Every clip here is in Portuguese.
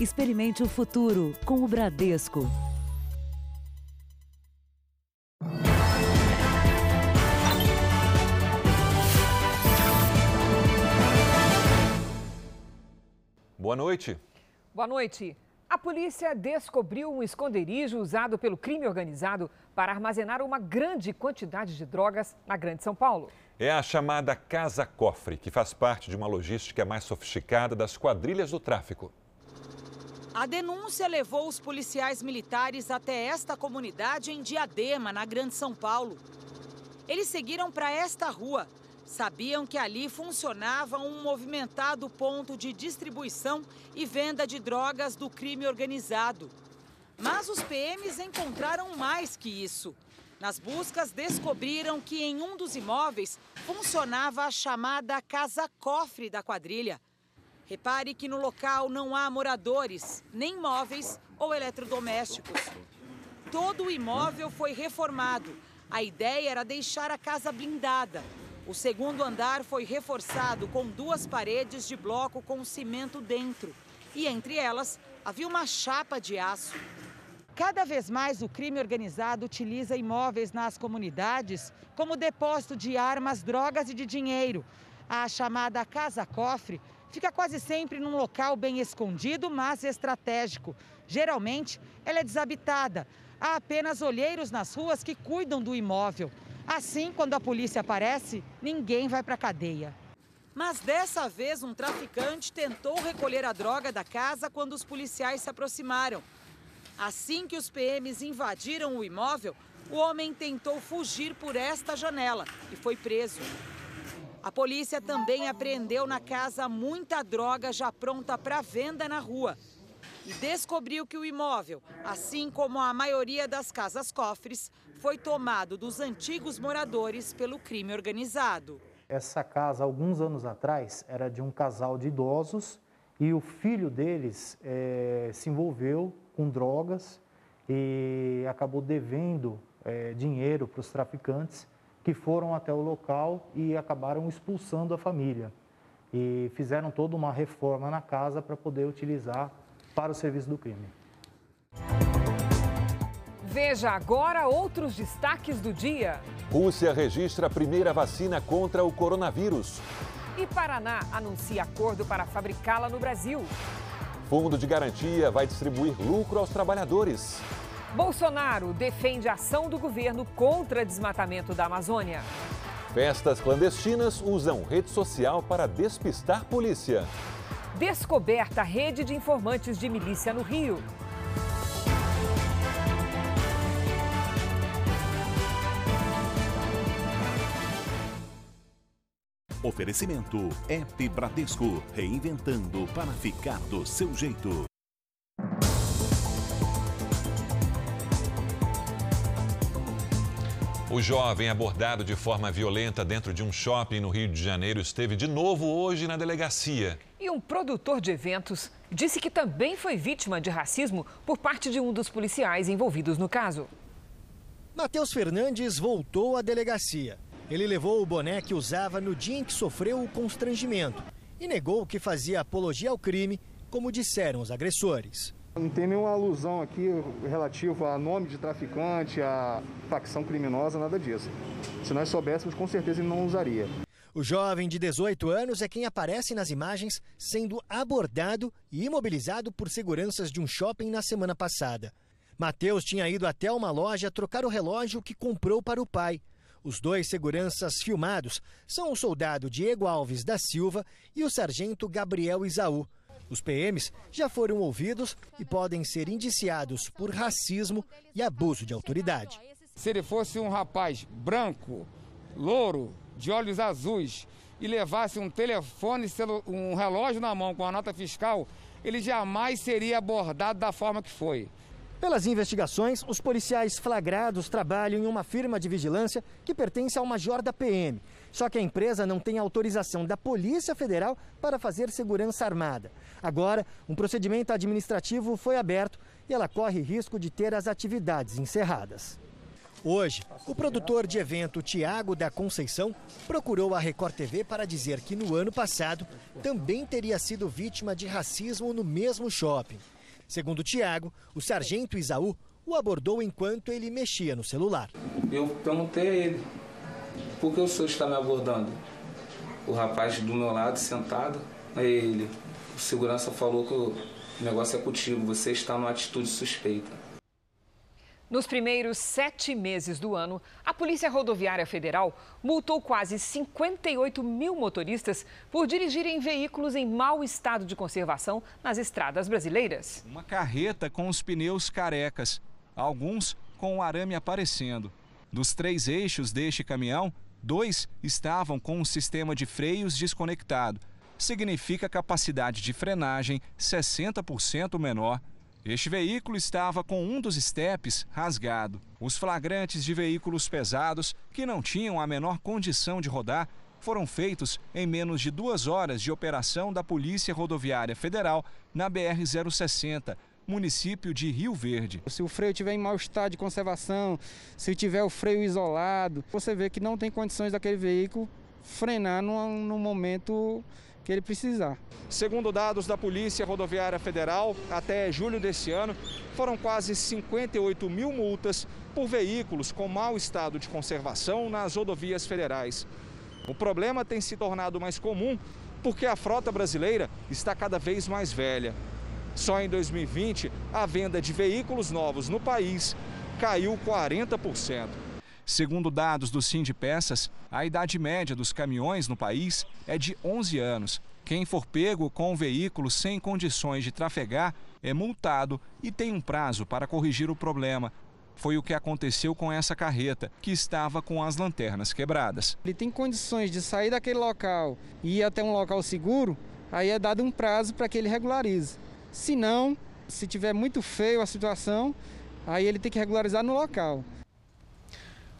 Experimente o futuro com o Bradesco. Boa noite. Boa noite. A polícia descobriu um esconderijo usado pelo crime organizado para armazenar uma grande quantidade de drogas na Grande São Paulo. É a chamada Casa Cofre, que faz parte de uma logística mais sofisticada das quadrilhas do tráfico. A denúncia levou os policiais militares até esta comunidade em Diadema, na Grande São Paulo. Eles seguiram para esta rua. Sabiam que ali funcionava um movimentado ponto de distribuição e venda de drogas do crime organizado. Mas os PMs encontraram mais que isso. Nas buscas, descobriram que em um dos imóveis funcionava a chamada casa-cofre da quadrilha. Repare que no local não há moradores, nem móveis ou eletrodomésticos. Todo o imóvel foi reformado. A ideia era deixar a casa blindada. O segundo andar foi reforçado com duas paredes de bloco com cimento dentro. E entre elas havia uma chapa de aço. Cada vez mais o crime organizado utiliza imóveis nas comunidades como depósito de armas, drogas e de dinheiro. A chamada casa-cofre fica quase sempre num local bem escondido, mas estratégico. Geralmente, ela é desabitada. Há apenas olheiros nas ruas que cuidam do imóvel. Assim, quando a polícia aparece, ninguém vai para a cadeia. Mas dessa vez, um traficante tentou recolher a droga da casa quando os policiais se aproximaram. Assim que os PMs invadiram o imóvel, o homem tentou fugir por esta janela e foi preso. A polícia também apreendeu na casa muita droga já pronta para venda na rua. E descobriu que o imóvel, assim como a maioria das casas-cofres, foi tomado dos antigos moradores pelo crime organizado. Essa casa, alguns anos atrás, era de um casal de idosos e o filho deles é, se envolveu com drogas e acabou devendo é, dinheiro para os traficantes que foram até o local e acabaram expulsando a família. E fizeram toda uma reforma na casa para poder utilizar para o serviço do crime. Veja agora outros destaques do dia. Rússia registra a primeira vacina contra o coronavírus. E Paraná anuncia acordo para fabricá-la no Brasil. Fundo de Garantia vai distribuir lucro aos trabalhadores. Bolsonaro defende a ação do governo contra desmatamento da Amazônia. Festas clandestinas usam rede social para despistar polícia. Descoberta rede de informantes de milícia no Rio. Oferecimento App Bradesco, reinventando para ficar do seu jeito. O jovem abordado de forma violenta dentro de um shopping no Rio de Janeiro esteve de novo hoje na delegacia. E um produtor de eventos disse que também foi vítima de racismo por parte de um dos policiais envolvidos no caso. Matheus Fernandes voltou à delegacia. Ele levou o boné que usava no dia em que sofreu o constrangimento e negou que fazia apologia ao crime, como disseram os agressores. Não tem nenhuma alusão aqui relativa a nome de traficante, a facção criminosa, nada disso. Se nós soubéssemos, com certeza ele não usaria. O jovem de 18 anos é quem aparece nas imagens sendo abordado e imobilizado por seguranças de um shopping na semana passada. Mateus tinha ido até uma loja trocar o relógio que comprou para o pai. Os dois seguranças filmados são o soldado Diego Alves da Silva e o sargento Gabriel Isaú. Os PMs já foram ouvidos e podem ser indiciados por racismo e abuso de autoridade. Se ele fosse um rapaz branco, louro, de olhos azuis e levasse um telefone, um relógio na mão com a nota fiscal, ele jamais seria abordado da forma que foi. Pelas investigações, os policiais flagrados trabalham em uma firma de vigilância que pertence ao major da PM. Só que a empresa não tem autorização da Polícia Federal para fazer segurança armada. Agora, um procedimento administrativo foi aberto e ela corre risco de ter as atividades encerradas. Hoje, o produtor de evento Tiago da Conceição procurou a Record TV para dizer que no ano passado também teria sido vítima de racismo no mesmo shopping. Segundo Tiago, o sargento Isaú o abordou enquanto ele mexia no celular. Eu perguntei a ele, por que o senhor está me abordando? O rapaz do meu lado, sentado, aí ele, o segurança falou que o negócio é contigo, você está numa atitude suspeita. Nos primeiros sete meses do ano, a Polícia Rodoviária Federal multou quase 58 mil motoristas por dirigirem veículos em mau estado de conservação nas estradas brasileiras. Uma carreta com os pneus carecas, alguns com o arame aparecendo. Dos três eixos deste caminhão, dois estavam com um sistema de freios desconectado. Significa capacidade de frenagem 60% menor este veículo estava com um dos estepes rasgado. Os flagrantes de veículos pesados, que não tinham a menor condição de rodar, foram feitos em menos de duas horas de operação da Polícia Rodoviária Federal na BR-060, município de Rio Verde. Se o freio estiver em mau estado de conservação, se tiver o freio isolado, você vê que não tem condições daquele veículo frenar no, no momento que ele precisar. Segundo dados da Polícia Rodoviária Federal, até julho deste ano, foram quase 58 mil multas por veículos com mau estado de conservação nas rodovias federais. O problema tem se tornado mais comum porque a frota brasileira está cada vez mais velha. Só em 2020, a venda de veículos novos no país caiu 40%. Segundo dados do Peças, a idade média dos caminhões no país é de 11 anos. Quem for pego com um veículo sem condições de trafegar é multado e tem um prazo para corrigir o problema. Foi o que aconteceu com essa carreta, que estava com as lanternas quebradas. Ele tem condições de sair daquele local e ir até um local seguro, aí é dado um prazo para que ele regularize. Se não, se tiver muito feio a situação, aí ele tem que regularizar no local.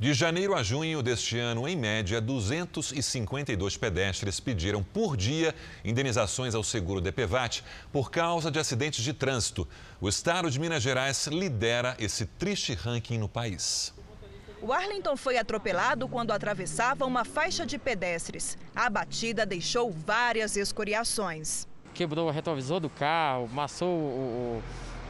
De janeiro a junho deste ano, em média, 252 pedestres pediram por dia indenizações ao seguro DPVAT por causa de acidentes de trânsito. O estado de Minas Gerais lidera esse triste ranking no país. O Arlington foi atropelado quando atravessava uma faixa de pedestres. A batida deixou várias escoriações. Quebrou o retrovisor do carro, amassou o,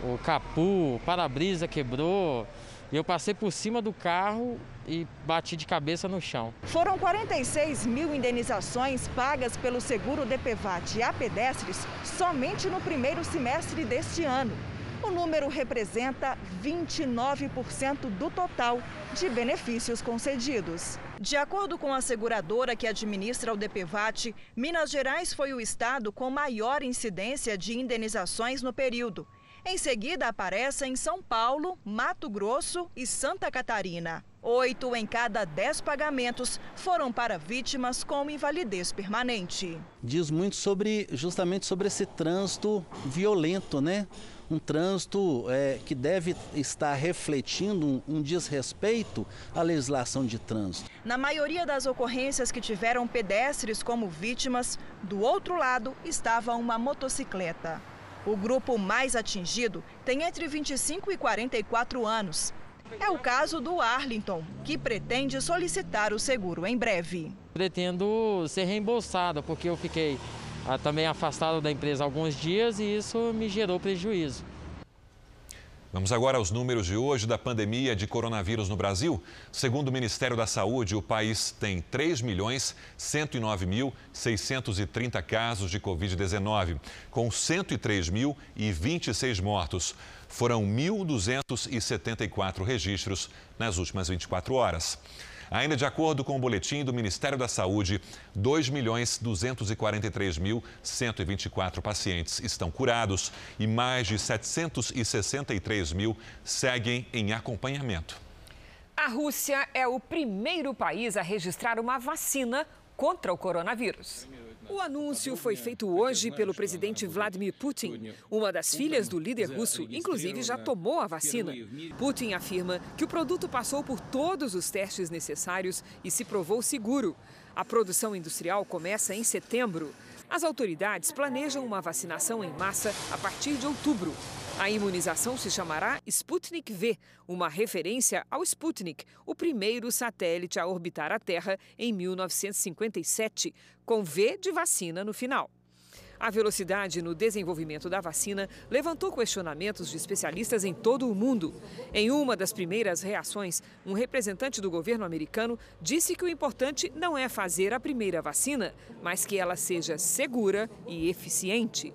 o, o capu, o para-brisa quebrou. E eu passei por cima do carro e bati de cabeça no chão. Foram 46 mil indenizações pagas pelo seguro DPVAT a pedestres somente no primeiro semestre deste ano. O número representa 29% do total de benefícios concedidos. De acordo com a seguradora que administra o DPVAT, Minas Gerais foi o estado com maior incidência de indenizações no período. Em seguida, aparecem São Paulo, Mato Grosso e Santa Catarina. Oito em cada dez pagamentos foram para vítimas com invalidez permanente. Diz muito sobre, justamente sobre esse trânsito violento, né? Um trânsito é, que deve estar refletindo um, um desrespeito à legislação de trânsito. Na maioria das ocorrências que tiveram pedestres como vítimas, do outro lado estava uma motocicleta. O grupo mais atingido tem entre 25 e 44 anos. É o caso do Arlington, que pretende solicitar o seguro em breve. Pretendo ser reembolsado, porque eu fiquei ah, também afastado da empresa alguns dias e isso me gerou prejuízo. Vamos agora aos números de hoje da pandemia de coronavírus no Brasil. Segundo o Ministério da Saúde, o país tem 3 milhões 109 mil 630 casos de Covid-19, com 103.026 mortos. Foram 1.274 registros nas últimas 24 horas. Ainda de acordo com o boletim do Ministério da Saúde, 2 milhões 243 mil 124 pacientes estão curados e mais de 763 mil seguem em acompanhamento. A Rússia é o primeiro país a registrar uma vacina contra o coronavírus. O anúncio foi feito hoje pelo presidente Vladimir Putin. Uma das filhas do líder russo, inclusive, já tomou a vacina. Putin afirma que o produto passou por todos os testes necessários e se provou seguro. A produção industrial começa em setembro. As autoridades planejam uma vacinação em massa a partir de outubro. A imunização se chamará Sputnik V, uma referência ao Sputnik, o primeiro satélite a orbitar a Terra em 1957, com V de vacina no final. A velocidade no desenvolvimento da vacina levantou questionamentos de especialistas em todo o mundo. Em uma das primeiras reações, um representante do governo americano disse que o importante não é fazer a primeira vacina, mas que ela seja segura e eficiente.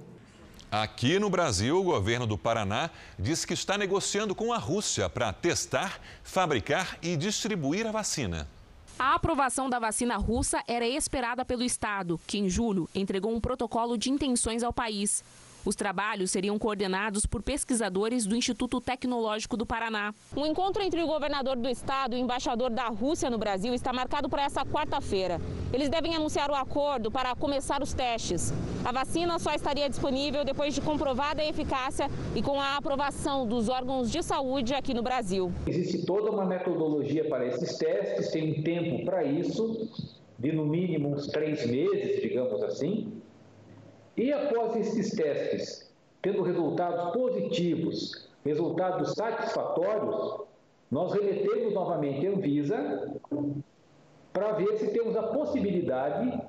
Aqui no Brasil, o governo do Paraná diz que está negociando com a Rússia para testar, fabricar e distribuir a vacina. A aprovação da vacina russa era esperada pelo Estado, que em julho entregou um protocolo de intenções ao país. Os trabalhos seriam coordenados por pesquisadores do Instituto Tecnológico do Paraná. Um encontro entre o governador do estado e o embaixador da Rússia no Brasil está marcado para essa quarta-feira. Eles devem anunciar o acordo para começar os testes. A vacina só estaria disponível depois de comprovada a eficácia e com a aprovação dos órgãos de saúde aqui no Brasil. Existe toda uma metodologia para esses testes, tem um tempo para isso, de no mínimo uns três meses, digamos assim. E após esses testes, tendo resultados positivos, resultados satisfatórios, nós remetemos novamente a Anvisa para ver se temos a possibilidade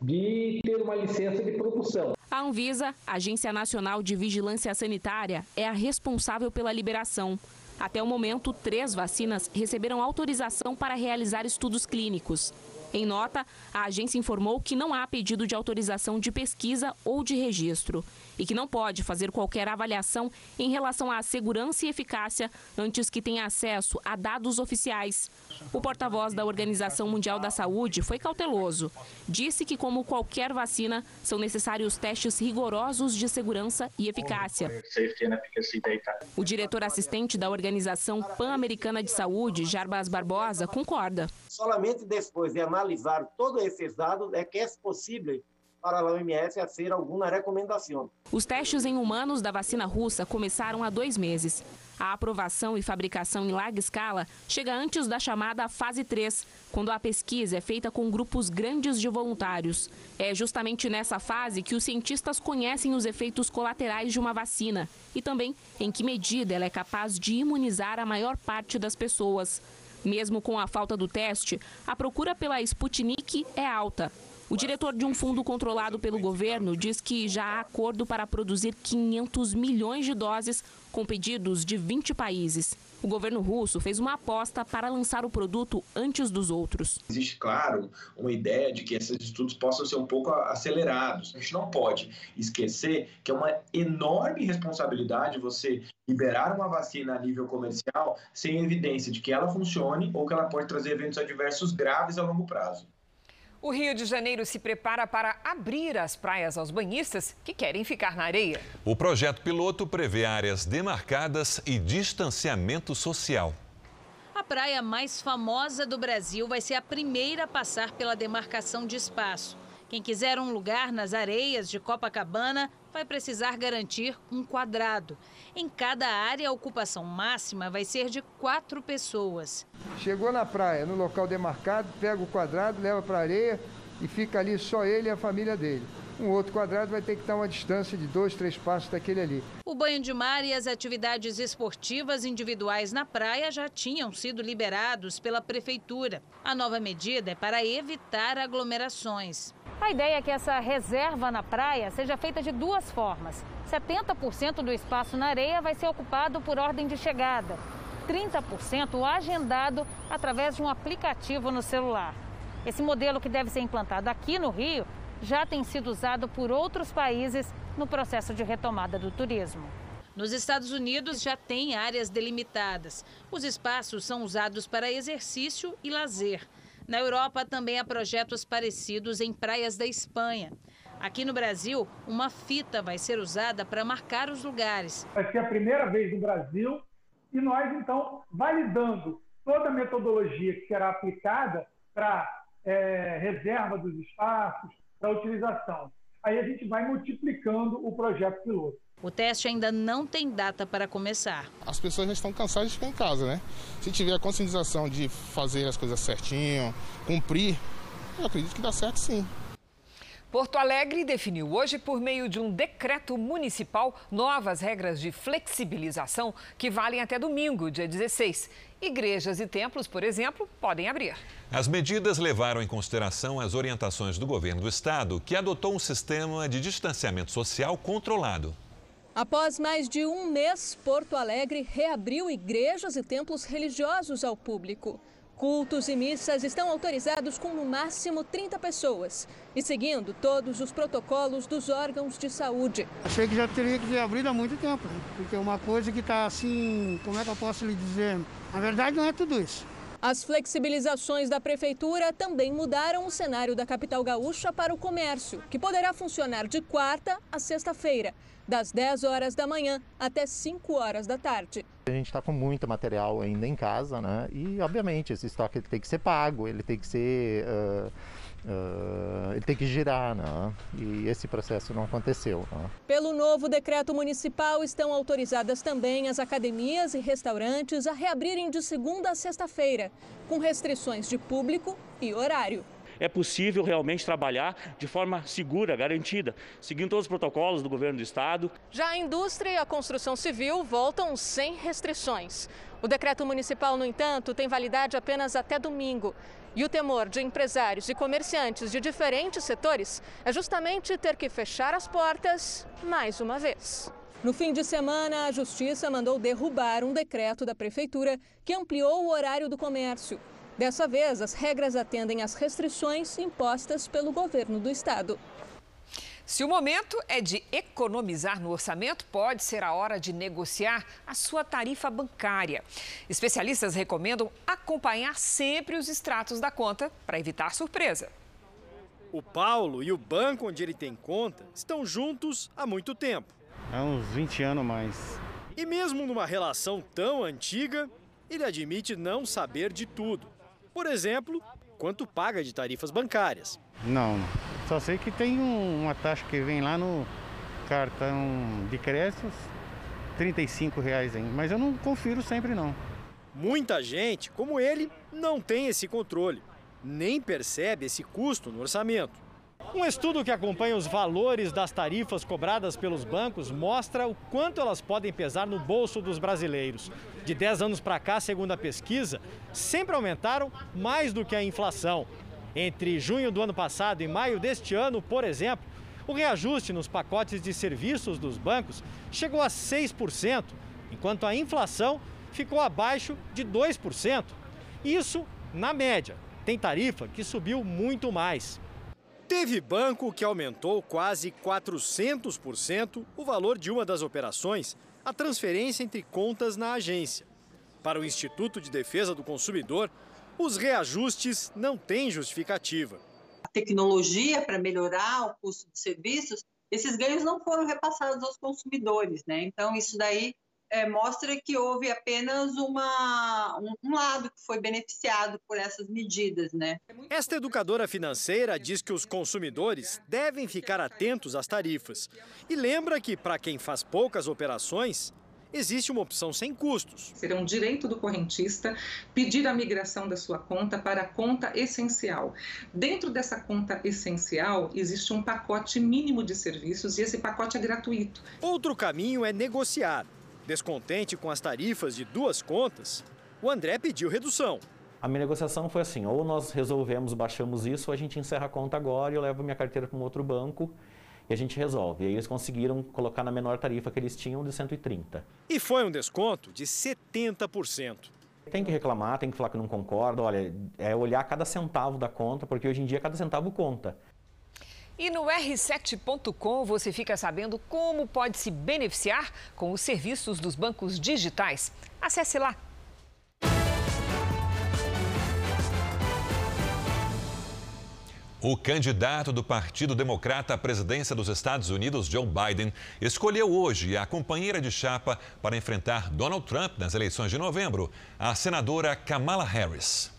de ter uma licença de produção. A Anvisa, Agência Nacional de Vigilância Sanitária, é a responsável pela liberação. Até o momento, três vacinas receberam autorização para realizar estudos clínicos. Em nota, a agência informou que não há pedido de autorização de pesquisa ou de registro e que não pode fazer qualquer avaliação em relação à segurança e eficácia antes que tenha acesso a dados oficiais. O porta-voz da Organização Mundial da Saúde foi cauteloso. Disse que, como qualquer vacina, são necessários testes rigorosos de segurança e eficácia. O diretor assistente da Organização Pan-Americana de Saúde, Jarbas Barbosa, concorda. Solamente depois de todos esses dados é que é possível para a OMS fazer alguma recomendação. Os testes em humanos da vacina russa começaram há dois meses. A aprovação e fabricação em larga escala chega antes da chamada fase 3, quando a pesquisa é feita com grupos grandes de voluntários. É justamente nessa fase que os cientistas conhecem os efeitos colaterais de uma vacina e também em que medida ela é capaz de imunizar a maior parte das pessoas. Mesmo com a falta do teste, a procura pela Sputnik é alta. O diretor de um fundo controlado pelo governo diz que já há acordo para produzir 500 milhões de doses com pedidos de 20 países. O governo russo fez uma aposta para lançar o produto antes dos outros. Existe, claro, uma ideia de que esses estudos possam ser um pouco acelerados. A gente não pode esquecer que é uma enorme responsabilidade você liberar uma vacina a nível comercial sem evidência de que ela funcione ou que ela pode trazer eventos adversos graves a longo prazo. O Rio de Janeiro se prepara para abrir as praias aos banhistas que querem ficar na areia. O projeto piloto prevê áreas demarcadas e distanciamento social. A praia mais famosa do Brasil vai ser a primeira a passar pela demarcação de espaço. Quem quiser um lugar nas areias de Copacabana vai precisar garantir um quadrado. Em cada área, a ocupação máxima vai ser de quatro pessoas. Chegou na praia, no local demarcado, pega o quadrado, leva para a areia e fica ali só ele e a família dele. Um outro quadrado vai ter que estar uma distância de dois, três passos daquele ali. O banho de mar e as atividades esportivas individuais na praia já tinham sido liberados pela prefeitura. A nova medida é para evitar aglomerações. A ideia é que essa reserva na praia seja feita de duas formas. 70% do espaço na areia vai ser ocupado por ordem de chegada, 30% agendado através de um aplicativo no celular. Esse modelo que deve ser implantado aqui no Rio já tem sido usado por outros países no processo de retomada do turismo. Nos Estados Unidos já tem áreas delimitadas. Os espaços são usados para exercício e lazer. Na Europa também há projetos parecidos em praias da Espanha. Aqui no Brasil, uma fita vai ser usada para marcar os lugares. Vai ser a primeira vez no Brasil e nós, então, validando toda a metodologia que será aplicada para é, reserva dos espaços, para utilização. Aí a gente vai multiplicando o projeto piloto. O teste ainda não tem data para começar. As pessoas já estão cansadas de ficar em casa, né? Se tiver a conscientização de fazer as coisas certinho, cumprir, eu acredito que dá certo sim. Porto Alegre definiu hoje, por meio de um decreto municipal, novas regras de flexibilização que valem até domingo, dia 16. Igrejas e templos, por exemplo, podem abrir. As medidas levaram em consideração as orientações do governo do estado, que adotou um sistema de distanciamento social controlado. Após mais de um mês, Porto Alegre reabriu igrejas e templos religiosos ao público. Cultos e missas estão autorizados com no máximo 30 pessoas e seguindo todos os protocolos dos órgãos de saúde. Achei que já teria que ter abrido há muito tempo, né? porque é uma coisa que está assim, como é que eu posso lhe dizer? Na verdade, não é tudo isso. As flexibilizações da prefeitura também mudaram o cenário da capital gaúcha para o comércio, que poderá funcionar de quarta a sexta-feira das 10 horas da manhã até 5 horas da tarde. A gente está com muito material ainda em casa, né? E obviamente esse estoque tem que ser pago, ele tem que ser, uh, uh, ele tem que girar, né? E esse processo não aconteceu. Né? Pelo novo decreto municipal estão autorizadas também as academias e restaurantes a reabrirem de segunda a sexta-feira, com restrições de público e horário é possível realmente trabalhar de forma segura, garantida, seguindo todos os protocolos do governo do estado. Já a indústria e a construção civil voltam sem restrições. O decreto municipal, no entanto, tem validade apenas até domingo. E o temor de empresários e comerciantes de diferentes setores é justamente ter que fechar as portas mais uma vez. No fim de semana, a Justiça mandou derrubar um decreto da Prefeitura que ampliou o horário do comércio. Dessa vez, as regras atendem às restrições impostas pelo governo do estado. Se o momento é de economizar no orçamento, pode ser a hora de negociar a sua tarifa bancária. Especialistas recomendam acompanhar sempre os extratos da conta para evitar surpresa. O Paulo e o banco onde ele tem conta estão juntos há muito tempo. Há uns 20 anos mais. E mesmo numa relação tão antiga, ele admite não saber de tudo. Por exemplo, quanto paga de tarifas bancárias. Não, só sei que tem um, uma taxa que vem lá no cartão de créditos, 35 reais, hein? mas eu não confiro sempre não. Muita gente, como ele, não tem esse controle, nem percebe esse custo no orçamento. Um estudo que acompanha os valores das tarifas cobradas pelos bancos mostra o quanto elas podem pesar no bolso dos brasileiros. De 10 anos para cá, segundo a pesquisa, sempre aumentaram mais do que a inflação. Entre junho do ano passado e maio deste ano, por exemplo, o reajuste nos pacotes de serviços dos bancos chegou a 6%, enquanto a inflação ficou abaixo de 2%. Isso na média. Tem tarifa que subiu muito mais. Teve banco que aumentou quase 400% o valor de uma das operações, a transferência entre contas na agência. Para o Instituto de Defesa do Consumidor, os reajustes não têm justificativa. A tecnologia para melhorar o custo de serviços, esses ganhos não foram repassados aos consumidores, né? Então isso daí é, mostra que houve apenas uma, um, um, lado que foi beneficiado por essas medidas. Né? Esta educadora financeira diz que os consumidores devem ficar atentos às tarifas e lembra que, para quem faz poucas operações, existe uma opção sem custos. Será um direito do correntista pedir a migração da sua conta para a conta essencial. Dentro dessa conta essencial, existe um pacote mínimo de serviços e esse pacote é gratuito. Outro caminho é negociar Descontente com as tarifas de duas contas, o André pediu redução. A minha negociação foi assim: ou nós resolvemos, baixamos isso, ou a gente encerra a conta agora e eu levo minha carteira para um outro banco e a gente resolve. E aí eles conseguiram colocar na menor tarifa que eles tinham de 130. E foi um desconto de 70%. Tem que reclamar, tem que falar que não concorda. Olha, é olhar cada centavo da conta, porque hoje em dia cada centavo conta. E no r7.com você fica sabendo como pode se beneficiar com os serviços dos bancos digitais. Acesse lá. O candidato do Partido Democrata à presidência dos Estados Unidos, Joe Biden, escolheu hoje a companheira de chapa para enfrentar Donald Trump nas eleições de novembro, a senadora Kamala Harris.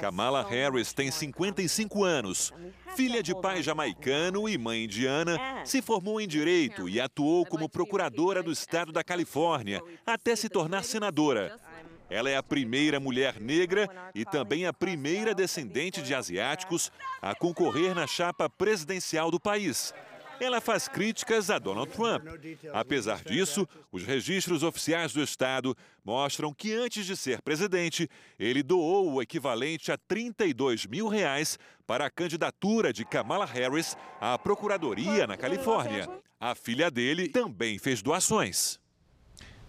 Kamala Harris tem 55 anos. Filha de pai jamaicano e mãe indiana, se formou em direito e atuou como procuradora do estado da Califórnia até se tornar senadora. Ela é a primeira mulher negra e também a primeira descendente de asiáticos a concorrer na chapa presidencial do país. Ela faz críticas a Donald Trump. Apesar disso, os registros oficiais do Estado mostram que antes de ser presidente, ele doou o equivalente a 32 mil reais para a candidatura de Kamala Harris à procuradoria na Califórnia. A filha dele também fez doações.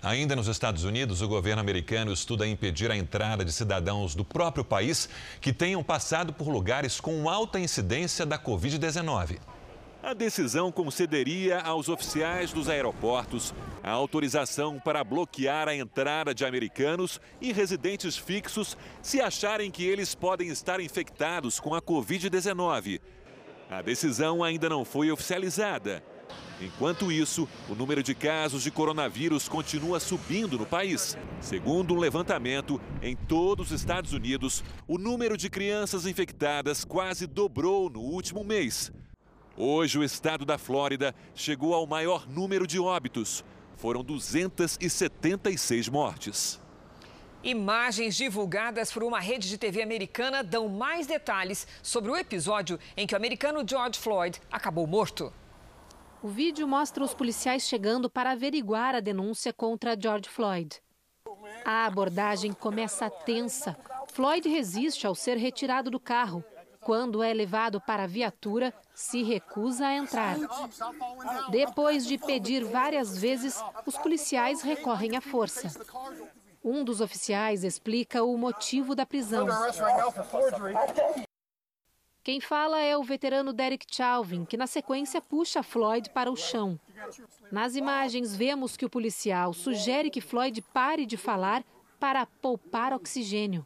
Ainda nos Estados Unidos, o governo americano estuda impedir a entrada de cidadãos do próprio país que tenham passado por lugares com alta incidência da Covid-19. A decisão concederia aos oficiais dos aeroportos a autorização para bloquear a entrada de americanos e residentes fixos se acharem que eles podem estar infectados com a Covid-19. A decisão ainda não foi oficializada. Enquanto isso, o número de casos de coronavírus continua subindo no país. Segundo um levantamento, em todos os Estados Unidos, o número de crianças infectadas quase dobrou no último mês. Hoje, o estado da Flórida chegou ao maior número de óbitos. Foram 276 mortes. Imagens divulgadas por uma rede de TV americana dão mais detalhes sobre o episódio em que o americano George Floyd acabou morto. O vídeo mostra os policiais chegando para averiguar a denúncia contra George Floyd. A abordagem começa tensa. Floyd resiste ao ser retirado do carro. Quando é levado para a viatura, se recusa a entrar. Depois de pedir várias vezes, os policiais recorrem à força. Um dos oficiais explica o motivo da prisão. Quem fala é o veterano Derek Chauvin, que na sequência puxa Floyd para o chão. Nas imagens, vemos que o policial sugere que Floyd pare de falar para poupar oxigênio.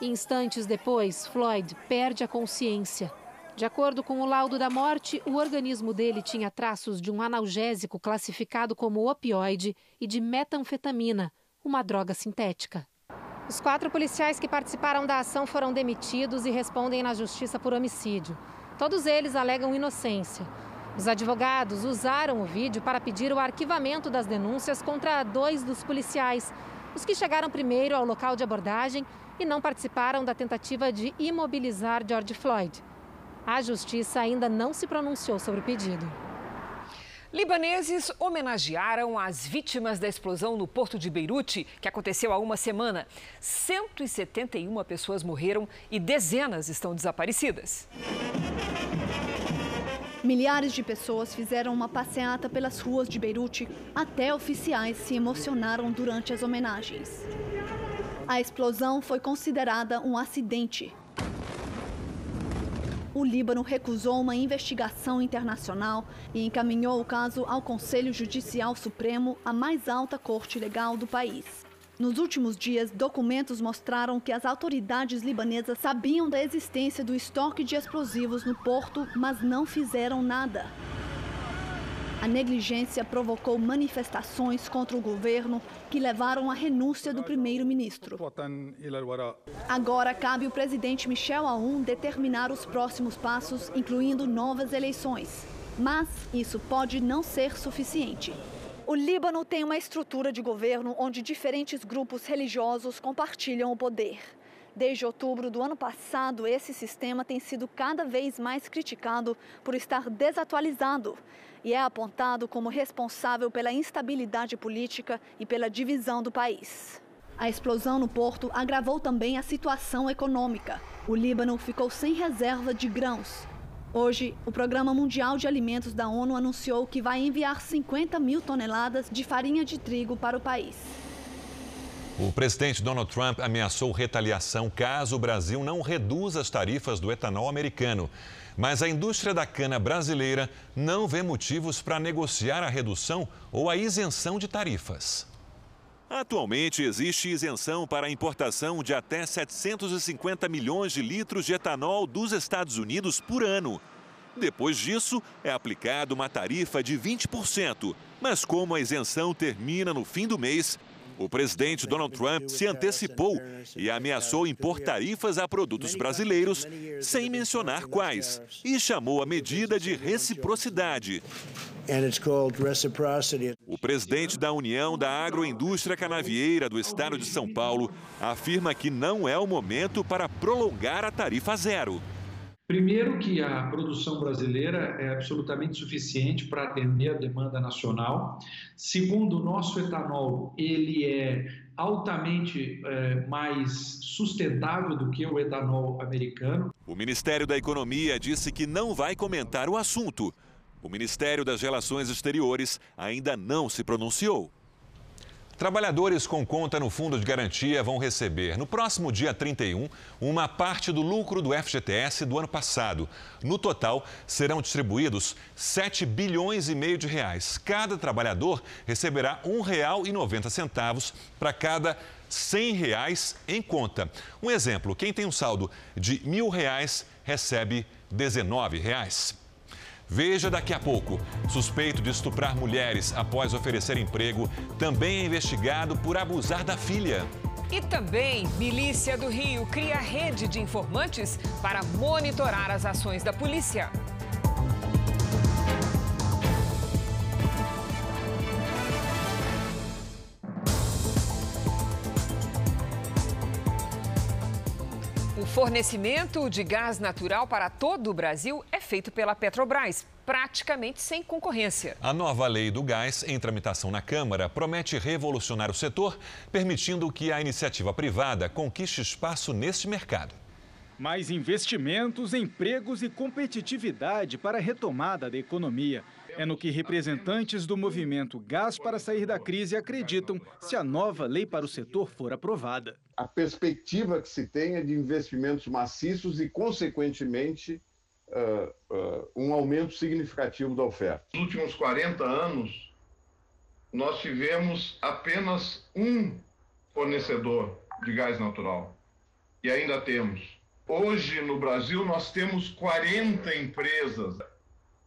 Instantes depois, Floyd perde a consciência. De acordo com o laudo da morte, o organismo dele tinha traços de um analgésico classificado como opioide e de metanfetamina, uma droga sintética. Os quatro policiais que participaram da ação foram demitidos e respondem na justiça por homicídio. Todos eles alegam inocência. Os advogados usaram o vídeo para pedir o arquivamento das denúncias contra dois dos policiais, os que chegaram primeiro ao local de abordagem e não participaram da tentativa de imobilizar George Floyd. A justiça ainda não se pronunciou sobre o pedido. Libaneses homenagearam as vítimas da explosão no porto de Beirute, que aconteceu há uma semana. 171 pessoas morreram e dezenas estão desaparecidas. Milhares de pessoas fizeram uma passeata pelas ruas de Beirute. Até oficiais se emocionaram durante as homenagens. A explosão foi considerada um acidente. O Líbano recusou uma investigação internacional e encaminhou o caso ao Conselho Judicial Supremo, a mais alta corte legal do país. Nos últimos dias, documentos mostraram que as autoridades libanesas sabiam da existência do estoque de explosivos no porto, mas não fizeram nada. A negligência provocou manifestações contra o governo que levaram à renúncia do primeiro-ministro. Agora cabe ao presidente Michel Aoun determinar os próximos passos, incluindo novas eleições. Mas isso pode não ser suficiente. O Líbano tem uma estrutura de governo onde diferentes grupos religiosos compartilham o poder. Desde outubro do ano passado, esse sistema tem sido cada vez mais criticado por estar desatualizado e é apontado como responsável pela instabilidade política e pela divisão do país. A explosão no porto agravou também a situação econômica. O Líbano ficou sem reserva de grãos. Hoje, o Programa Mundial de Alimentos da ONU anunciou que vai enviar 50 mil toneladas de farinha de trigo para o país. O presidente Donald Trump ameaçou retaliação caso o Brasil não reduza as tarifas do etanol americano. Mas a indústria da cana brasileira não vê motivos para negociar a redução ou a isenção de tarifas. Atualmente existe isenção para a importação de até 750 milhões de litros de etanol dos Estados Unidos por ano. Depois disso, é aplicada uma tarifa de 20%. Mas como a isenção termina no fim do mês, o presidente Donald Trump se antecipou e ameaçou impor tarifas a produtos brasileiros, sem mencionar quais, e chamou a medida de reciprocidade. O presidente da União da Agroindústria Canavieira do estado de São Paulo afirma que não é o momento para prolongar a tarifa zero. Primeiro que a produção brasileira é absolutamente suficiente para atender a demanda nacional. Segundo, o nosso etanol ele é altamente é, mais sustentável do que o etanol americano. O Ministério da Economia disse que não vai comentar o assunto. O Ministério das Relações Exteriores ainda não se pronunciou. Trabalhadores com conta no Fundo de Garantia vão receber, no próximo dia 31, uma parte do lucro do FGTS do ano passado. No total, serão distribuídos 7 bilhões e meio de reais. Cada trabalhador receberá R$ 1,90 para cada 100 reais em conta. Um exemplo, quem tem um saldo de R$ 1.000 recebe 19 reais. Veja daqui a pouco. Suspeito de estuprar mulheres após oferecer emprego, também é investigado por abusar da filha. E também, Milícia do Rio cria rede de informantes para monitorar as ações da polícia. Fornecimento de gás natural para todo o Brasil é feito pela Petrobras, praticamente sem concorrência. A nova lei do gás, em tramitação na Câmara, promete revolucionar o setor, permitindo que a iniciativa privada conquiste espaço neste mercado. Mais investimentos, empregos e competitividade para a retomada da economia. É no que representantes do movimento Gás para Sair da Crise acreditam se a nova lei para o setor for aprovada. A perspectiva que se tem é de investimentos maciços e, consequentemente, uh, uh, um aumento significativo da oferta. Nos últimos 40 anos, nós tivemos apenas um fornecedor de gás natural. E ainda temos. Hoje, no Brasil, nós temos 40 empresas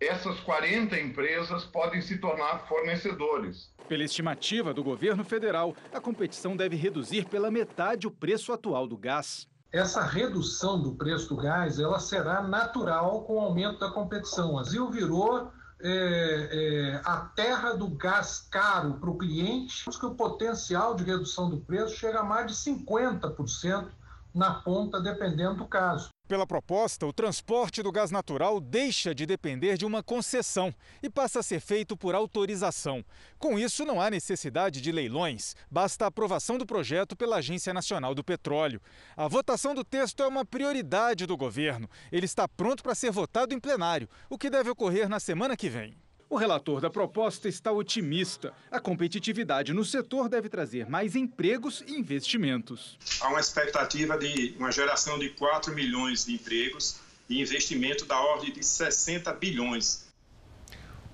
essas 40 empresas podem se tornar fornecedores. Pela estimativa do governo federal, a competição deve reduzir pela metade o preço atual do gás. Essa redução do preço do gás ela será natural com o aumento da competição. O Brasil virou é, é, a terra do gás caro para o cliente, que o potencial de redução do preço chega a mais de 50% na ponta, dependendo do caso. Pela proposta, o transporte do gás natural deixa de depender de uma concessão e passa a ser feito por autorização. Com isso, não há necessidade de leilões, basta a aprovação do projeto pela Agência Nacional do Petróleo. A votação do texto é uma prioridade do governo. Ele está pronto para ser votado em plenário, o que deve ocorrer na semana que vem. O relator da proposta está otimista. A competitividade no setor deve trazer mais empregos e investimentos. Há uma expectativa de uma geração de 4 milhões de empregos e investimento da ordem de 60 bilhões.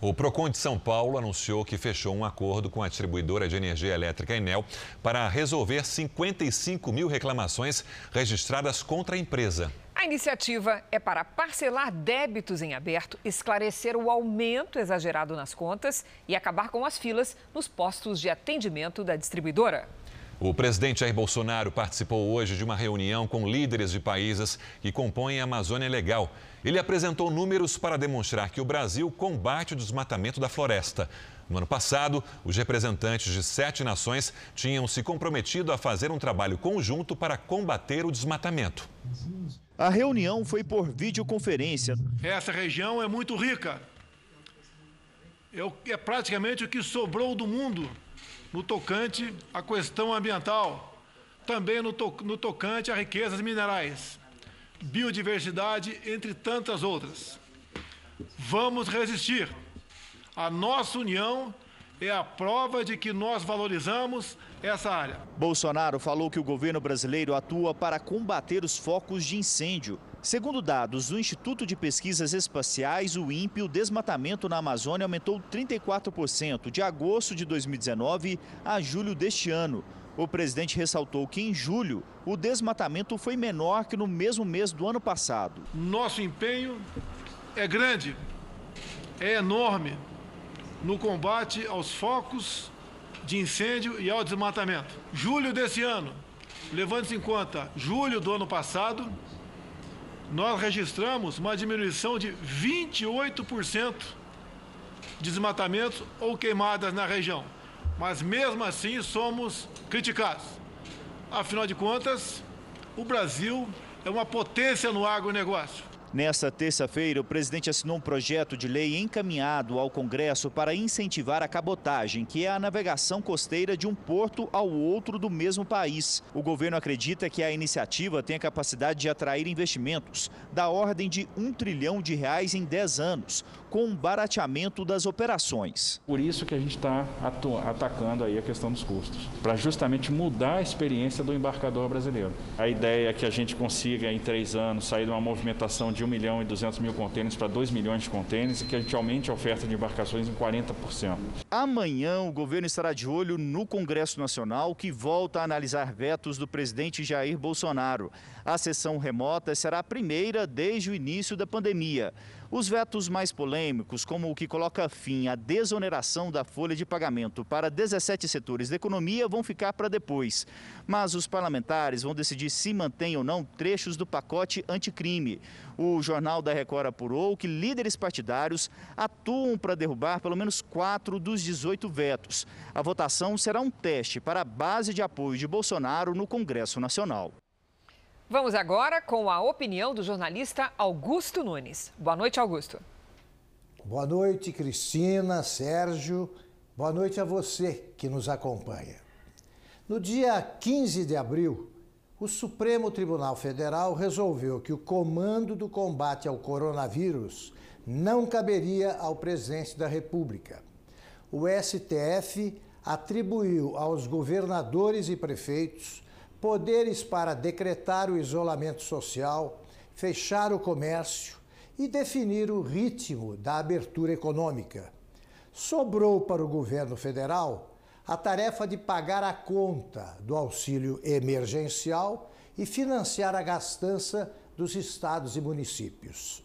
O Procon de São Paulo anunciou que fechou um acordo com a distribuidora de energia elétrica Enel para resolver 55 mil reclamações registradas contra a empresa. A iniciativa é para parcelar débitos em aberto, esclarecer o aumento exagerado nas contas e acabar com as filas nos postos de atendimento da distribuidora. O presidente Jair Bolsonaro participou hoje de uma reunião com líderes de países que compõem a Amazônia Legal. Ele apresentou números para demonstrar que o Brasil combate o desmatamento da floresta. No ano passado, os representantes de sete nações tinham se comprometido a fazer um trabalho conjunto para combater o desmatamento. A reunião foi por videoconferência. Essa região é muito rica. É praticamente o que sobrou do mundo no tocante à questão ambiental, também no, to no tocante a riquezas minerais, biodiversidade, entre tantas outras. Vamos resistir. A nossa união é a prova de que nós valorizamos essa área. Bolsonaro falou que o governo brasileiro atua para combater os focos de incêndio. Segundo dados do Instituto de Pesquisas Espaciais, o INPE, o desmatamento na Amazônia aumentou 34% de agosto de 2019 a julho deste ano. O presidente ressaltou que em julho o desmatamento foi menor que no mesmo mês do ano passado. Nosso empenho é grande, é enorme no combate aos focos de incêndio e ao desmatamento. Julho desse ano, levando-se em conta julho do ano passado, nós registramos uma diminuição de 28% de desmatamentos ou queimadas na região. Mas mesmo assim somos criticados. Afinal de contas, o Brasil é uma potência no agronegócio. Nesta terça-feira, o presidente assinou um projeto de lei encaminhado ao Congresso para incentivar a cabotagem, que é a navegação costeira de um porto ao outro do mesmo país. O governo acredita que a iniciativa tem a capacidade de atrair investimentos da ordem de um trilhão de reais em 10 anos, com barateamento das operações. Por isso que a gente está atacando aí a questão dos custos, para justamente mudar a experiência do embarcador brasileiro. A ideia é que a gente consiga em três anos sair de uma movimentação de 1 milhão e 200 mil contêineres para 2 milhões de contêineres e que a gente aumente a oferta de embarcações em 40%. Amanhã o governo estará de olho no Congresso Nacional, que volta a analisar vetos do presidente Jair Bolsonaro. A sessão remota será a primeira desde o início da pandemia. Os vetos mais polêmicos, como o que coloca fim à desoneração da folha de pagamento para 17 setores da economia, vão ficar para depois. Mas os parlamentares vão decidir se mantêm ou não trechos do pacote anticrime. O Jornal da Record apurou que líderes partidários atuam para derrubar pelo menos quatro dos 18 vetos. A votação será um teste para a base de apoio de Bolsonaro no Congresso Nacional. Vamos agora com a opinião do jornalista Augusto Nunes. Boa noite, Augusto. Boa noite, Cristina, Sérgio. Boa noite a você que nos acompanha. No dia 15 de abril, o Supremo Tribunal Federal resolveu que o comando do combate ao coronavírus não caberia ao presidente da República. O STF atribuiu aos governadores e prefeitos poderes para decretar o isolamento social, fechar o comércio e definir o ritmo da abertura econômica. Sobrou para o governo federal a tarefa de pagar a conta do auxílio emergencial e financiar a gastança dos estados e municípios.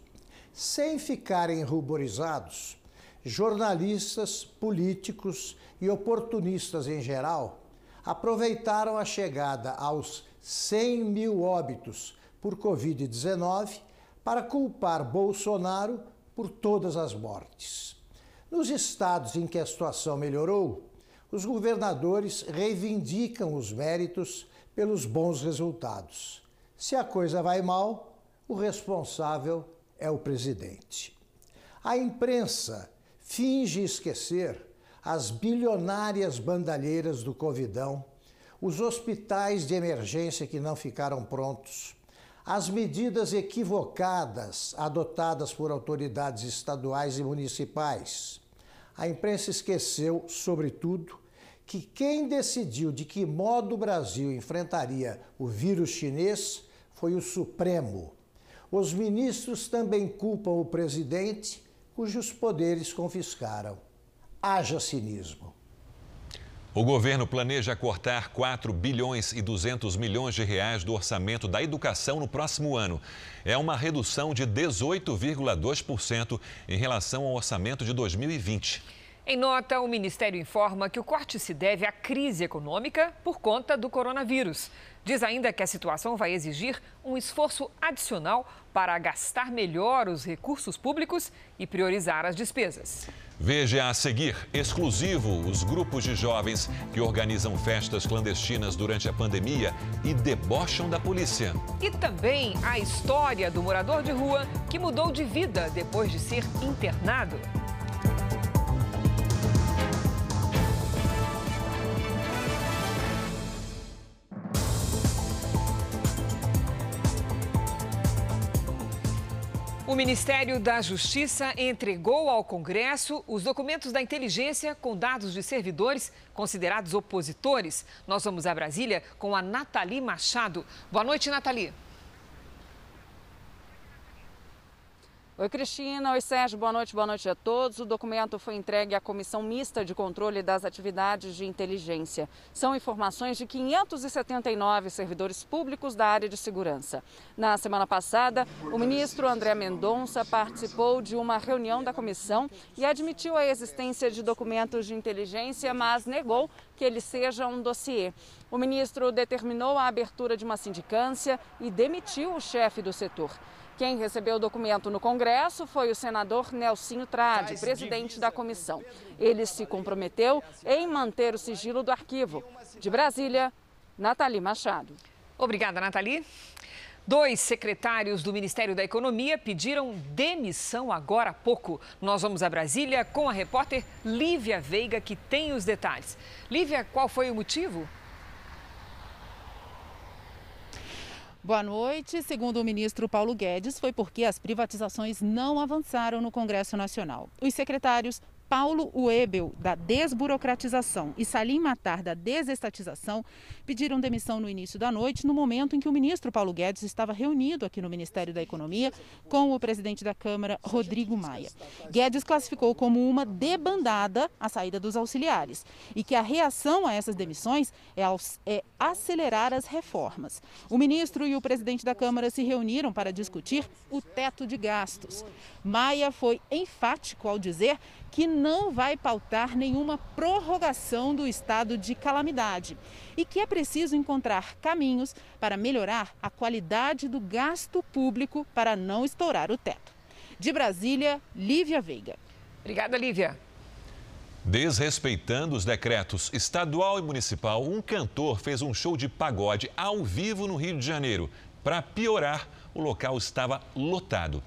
Sem ficarem ruborizados, jornalistas, políticos e oportunistas em geral aproveitaram a chegada aos 100 mil óbitos por Covid-19 para culpar Bolsonaro por todas as mortes. Nos estados em que a situação melhorou, os governadores reivindicam os méritos pelos bons resultados. Se a coisa vai mal, o responsável é o presidente. A imprensa finge esquecer as bilionárias bandalheiras do Covidão, os hospitais de emergência que não ficaram prontos, as medidas equivocadas adotadas por autoridades estaduais e municipais. A imprensa esqueceu, sobretudo, que quem decidiu de que modo o Brasil enfrentaria o vírus chinês foi o Supremo. Os ministros também culpam o presidente, cujos poderes confiscaram haja cinismo. O governo planeja cortar 4 bilhões e 200 milhões de reais do orçamento da educação no próximo ano. É uma redução de 18,2% em relação ao orçamento de 2020. Em nota, o Ministério informa que o corte se deve à crise econômica por conta do coronavírus. Diz ainda que a situação vai exigir um esforço adicional para gastar melhor os recursos públicos e priorizar as despesas. Veja a seguir, exclusivo, os grupos de jovens que organizam festas clandestinas durante a pandemia e debocham da polícia. E também a história do morador de rua que mudou de vida depois de ser internado. O Ministério da Justiça entregou ao Congresso os documentos da inteligência com dados de servidores considerados opositores. Nós vamos a Brasília com a Nathalie Machado. Boa noite, Nathalie. Oi, Cristina. Oi, Sérgio. Boa noite. Boa noite a todos. O documento foi entregue à Comissão Mista de Controle das Atividades de Inteligência. São informações de 579 servidores públicos da área de segurança. Na semana passada, o ministro André Mendonça participou de uma reunião da comissão e admitiu a existência de documentos de inteligência, mas negou que ele seja um dossiê. O ministro determinou a abertura de uma sindicância e demitiu o chefe do setor. Quem recebeu o documento no Congresso foi o senador Nelsinho Trade, presidente da comissão. Ele se comprometeu em manter o sigilo do arquivo. De Brasília, Nathalie Machado. Obrigada, Nathalie. Dois secretários do Ministério da Economia pediram demissão agora há pouco. Nós vamos a Brasília com a repórter Lívia Veiga, que tem os detalhes. Lívia, qual foi o motivo? Boa noite. Segundo o ministro Paulo Guedes, foi porque as privatizações não avançaram no Congresso Nacional. Os secretários Paulo Uebel, da desburocratização, e Salim Matar, da desestatização, pediram demissão no início da noite, no momento em que o ministro Paulo Guedes estava reunido aqui no Ministério da Economia com o presidente da Câmara, Rodrigo Maia. Guedes classificou como uma debandada a saída dos auxiliares e que a reação a essas demissões é, é acelerar as reformas. O ministro e o presidente da Câmara se reuniram para discutir o teto de gastos. Maia foi enfático ao dizer que não vai pautar nenhuma prorrogação do estado de calamidade e que é preciso encontrar caminhos para melhorar a qualidade do gasto público para não estourar o teto. De Brasília, Lívia Veiga. Obrigada, Lívia. Desrespeitando os decretos estadual e municipal, um cantor fez um show de pagode ao vivo no Rio de Janeiro. Para piorar, o local estava lotado.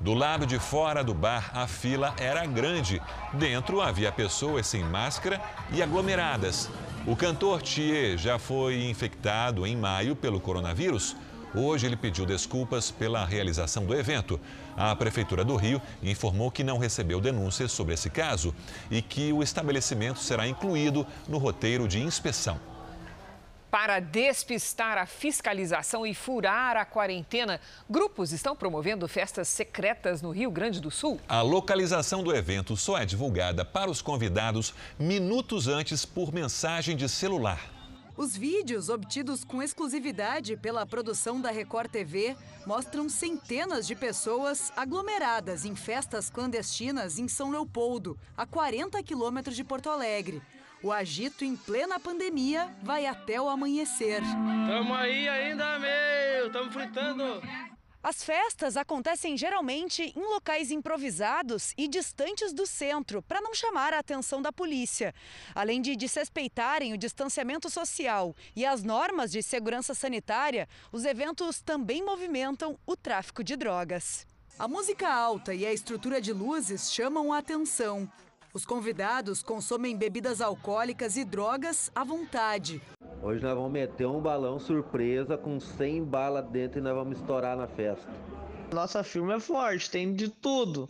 Do lado de fora do bar, a fila era grande. Dentro havia pessoas sem máscara e aglomeradas. O cantor Thier já foi infectado em maio pelo coronavírus. Hoje ele pediu desculpas pela realização do evento. A Prefeitura do Rio informou que não recebeu denúncias sobre esse caso e que o estabelecimento será incluído no roteiro de inspeção. Para despistar a fiscalização e furar a quarentena, grupos estão promovendo festas secretas no Rio Grande do Sul. A localização do evento só é divulgada para os convidados minutos antes por mensagem de celular. Os vídeos obtidos com exclusividade pela produção da Record TV mostram centenas de pessoas aglomeradas em festas clandestinas em São Leopoldo, a 40 quilômetros de Porto Alegre. O agito em plena pandemia vai até o amanhecer. Tamo aí ainda, meu! Tamo fritando! As festas acontecem geralmente em locais improvisados e distantes do centro, para não chamar a atenção da polícia. Além de desrespeitarem o distanciamento social e as normas de segurança sanitária, os eventos também movimentam o tráfico de drogas. A música alta e a estrutura de luzes chamam a atenção. Os convidados consomem bebidas alcoólicas e drogas à vontade. Hoje nós vamos meter um balão surpresa com 100 balas dentro e nós vamos estourar na festa. Nossa firma é forte, tem de tudo.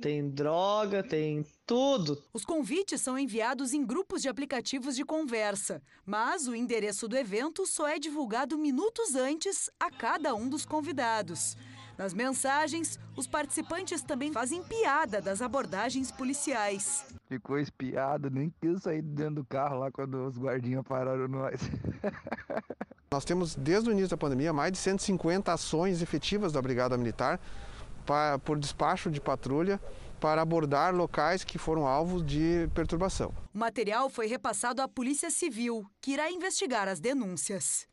Tem droga, tem tudo. Os convites são enviados em grupos de aplicativos de conversa, mas o endereço do evento só é divulgado minutos antes a cada um dos convidados. Nas mensagens, os participantes também fazem piada das abordagens policiais. Ficou espiado, nem quis sair dentro do carro lá quando os guardinhas pararam nós. Nós temos, desde o início da pandemia, mais de 150 ações efetivas da Brigada Militar para, por despacho de patrulha para abordar locais que foram alvos de perturbação. O material foi repassado à Polícia Civil, que irá investigar as denúncias.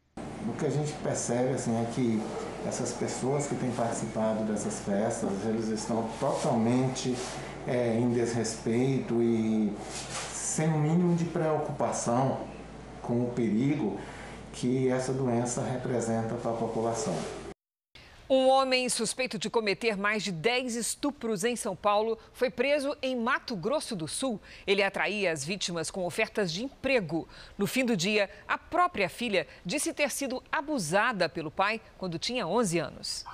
O que a gente percebe assim, é que essas pessoas que têm participado dessas festas, eles estão totalmente é, em desrespeito e sem o mínimo de preocupação com o perigo que essa doença representa para a população. Um homem suspeito de cometer mais de 10 estupros em São Paulo foi preso em Mato Grosso do Sul. Ele atraía as vítimas com ofertas de emprego. No fim do dia, a própria filha disse ter sido abusada pelo pai quando tinha 11 anos.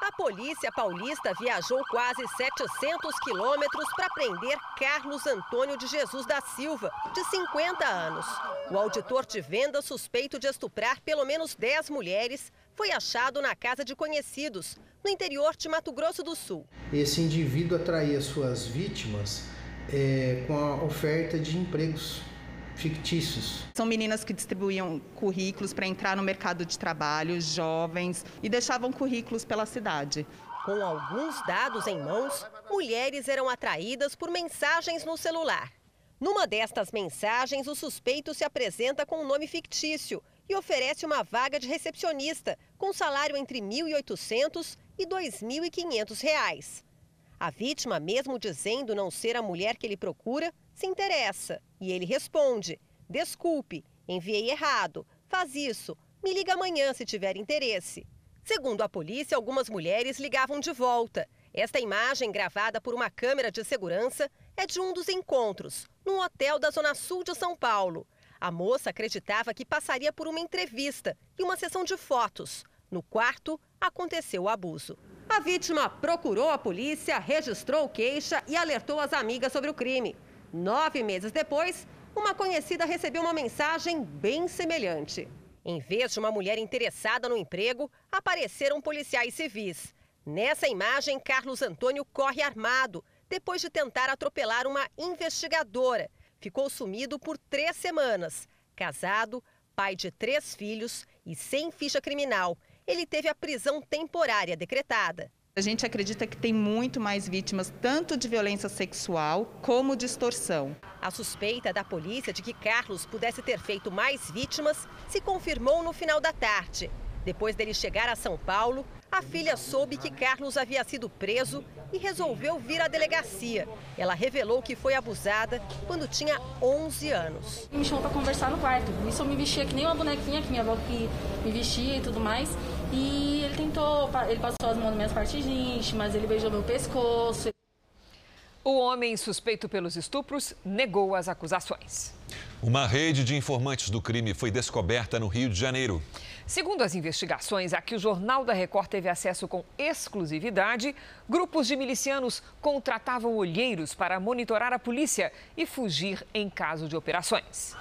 A polícia paulista viajou quase 700 quilômetros para prender Carlos Antônio de Jesus da Silva, de 50 anos. O auditor de venda suspeito de estuprar pelo menos 10 mulheres foi achado na casa de conhecidos, no interior de Mato Grosso do Sul. Esse indivíduo atraía suas vítimas é, com a oferta de empregos fictícios. São meninas que distribuíam currículos para entrar no mercado de trabalho, jovens, e deixavam currículos pela cidade. Com alguns dados em mãos, mulheres eram atraídas por mensagens no celular. Numa destas mensagens, o suspeito se apresenta com um nome fictício e oferece uma vaga de recepcionista, com salário entre R$ 1.800 e R$ 2.500. A vítima, mesmo dizendo não ser a mulher que ele procura, se interessa. E ele responde: Desculpe, enviei errado. Faz isso. Me liga amanhã se tiver interesse. Segundo a polícia, algumas mulheres ligavam de volta. Esta imagem, gravada por uma câmera de segurança, é de um dos encontros, num hotel da Zona Sul de São Paulo. A moça acreditava que passaria por uma entrevista e uma sessão de fotos. No quarto, aconteceu o abuso. A vítima procurou a polícia, registrou queixa e alertou as amigas sobre o crime. Nove meses depois, uma conhecida recebeu uma mensagem bem semelhante. Em vez de uma mulher interessada no emprego, apareceram policiais civis. Nessa imagem, Carlos Antônio corre armado depois de tentar atropelar uma investigadora. Ficou sumido por três semanas. Casado, pai de três filhos e sem ficha criminal. Ele teve a prisão temporária decretada. A gente acredita que tem muito mais vítimas, tanto de violência sexual como de extorsão. A suspeita da polícia de que Carlos pudesse ter feito mais vítimas se confirmou no final da tarde. Depois dele chegar a São Paulo, a filha soube que Carlos havia sido preso e resolveu vir à delegacia. Ela revelou que foi abusada quando tinha 11 anos. Me chamou para conversar no quarto. Isso eu me vestia que nem uma bonequinha que minha avó que me vestia e tudo mais. E ele tentou, ele passou as mãos nas minhas partes íntimas, ele beijou meu pescoço. O homem suspeito pelos estupros negou as acusações. Uma rede de informantes do crime foi descoberta no Rio de Janeiro. Segundo as investigações a que o Jornal da Record teve acesso com exclusividade, grupos de milicianos contratavam olheiros para monitorar a polícia e fugir em caso de operações.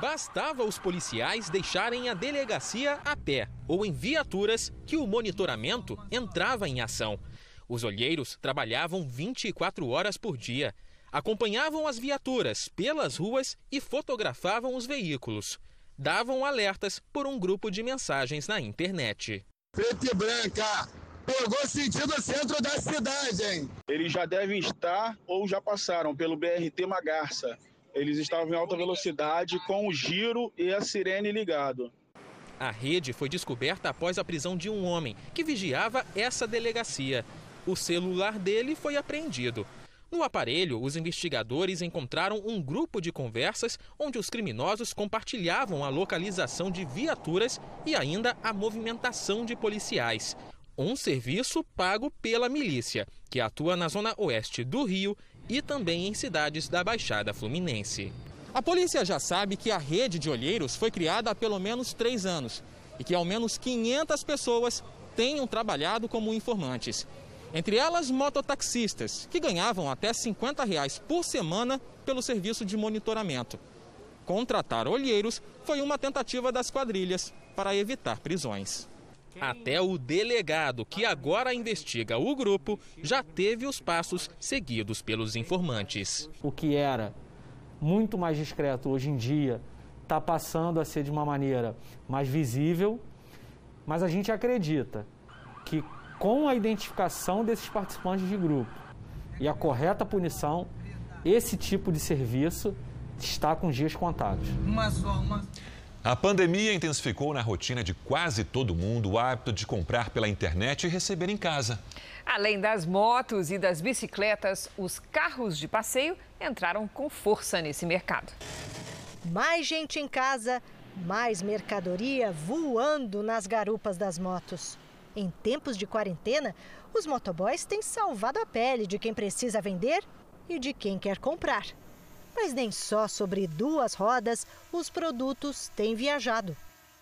Bastava os policiais deixarem a delegacia a pé ou em viaturas que o monitoramento entrava em ação. Os olheiros trabalhavam 24 horas por dia, acompanhavam as viaturas pelas ruas e fotografavam os veículos. Davam alertas por um grupo de mensagens na internet. Preta e branca, pegou sentido centro da cidade, hein? Eles já devem estar ou já passaram pelo BRT Magarça eles estavam em alta velocidade com o giro e a sirene ligado. A rede foi descoberta após a prisão de um homem que vigiava essa delegacia. O celular dele foi apreendido. No aparelho, os investigadores encontraram um grupo de conversas onde os criminosos compartilhavam a localização de viaturas e ainda a movimentação de policiais. Um serviço pago pela milícia, que atua na zona oeste do Rio e também em cidades da Baixada Fluminense. A polícia já sabe que a rede de olheiros foi criada há pelo menos três anos e que ao menos 500 pessoas tenham trabalhado como informantes. Entre elas, mototaxistas, que ganhavam até 50 reais por semana pelo serviço de monitoramento. Contratar olheiros foi uma tentativa das quadrilhas para evitar prisões. Até o delegado, que agora investiga o grupo, já teve os passos seguidos pelos informantes. O que era muito mais discreto hoje em dia está passando a ser de uma maneira mais visível, mas a gente acredita que com a identificação desses participantes de grupo e a correta punição, esse tipo de serviço está com dias contados. Uma só, uma... A pandemia intensificou na rotina de quase todo mundo o hábito de comprar pela internet e receber em casa. Além das motos e das bicicletas, os carros de passeio entraram com força nesse mercado. Mais gente em casa, mais mercadoria voando nas garupas das motos. Em tempos de quarentena, os motoboys têm salvado a pele de quem precisa vender e de quem quer comprar. Mas nem só sobre duas rodas os produtos têm viajado.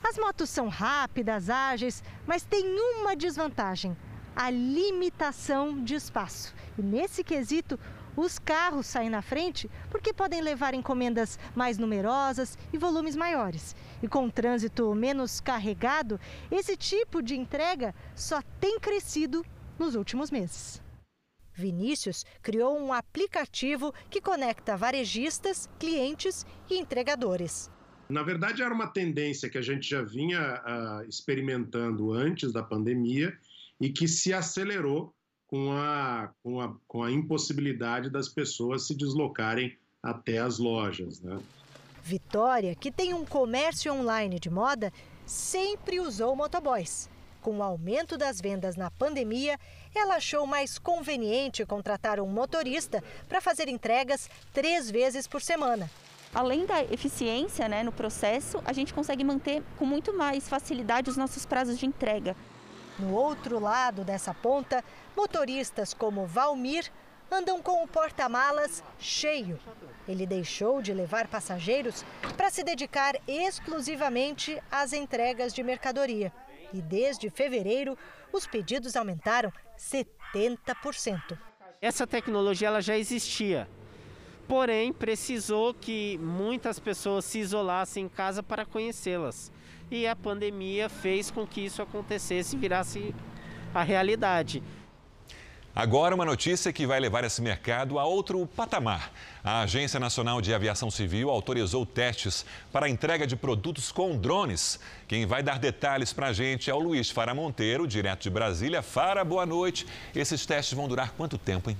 As motos são rápidas, ágeis, mas tem uma desvantagem: a limitação de espaço. E nesse quesito, os carros saem na frente porque podem levar encomendas mais numerosas e volumes maiores. E com o trânsito menos carregado, esse tipo de entrega só tem crescido nos últimos meses. Vinícius criou um aplicativo que conecta varejistas, clientes e entregadores. Na verdade, era uma tendência que a gente já vinha uh, experimentando antes da pandemia e que se acelerou com a, com, a, com a impossibilidade das pessoas se deslocarem até as lojas. Né? Vitória, que tem um comércio online de moda, sempre usou motoboys. Com o aumento das vendas na pandemia, ela achou mais conveniente contratar um motorista para fazer entregas três vezes por semana. Além da eficiência né, no processo, a gente consegue manter com muito mais facilidade os nossos prazos de entrega. No outro lado dessa ponta, motoristas como Valmir andam com o porta-malas cheio. Ele deixou de levar passageiros para se dedicar exclusivamente às entregas de mercadoria. E desde fevereiro, os pedidos aumentaram 70%. Essa tecnologia ela já existia, porém precisou que muitas pessoas se isolassem em casa para conhecê-las e a pandemia fez com que isso acontecesse e virasse a realidade. Agora, uma notícia que vai levar esse mercado a outro patamar. A Agência Nacional de Aviação Civil autorizou testes para a entrega de produtos com drones. Quem vai dar detalhes para a gente é o Luiz Fara Monteiro, direto de Brasília. Fara, boa noite. Esses testes vão durar quanto tempo, hein?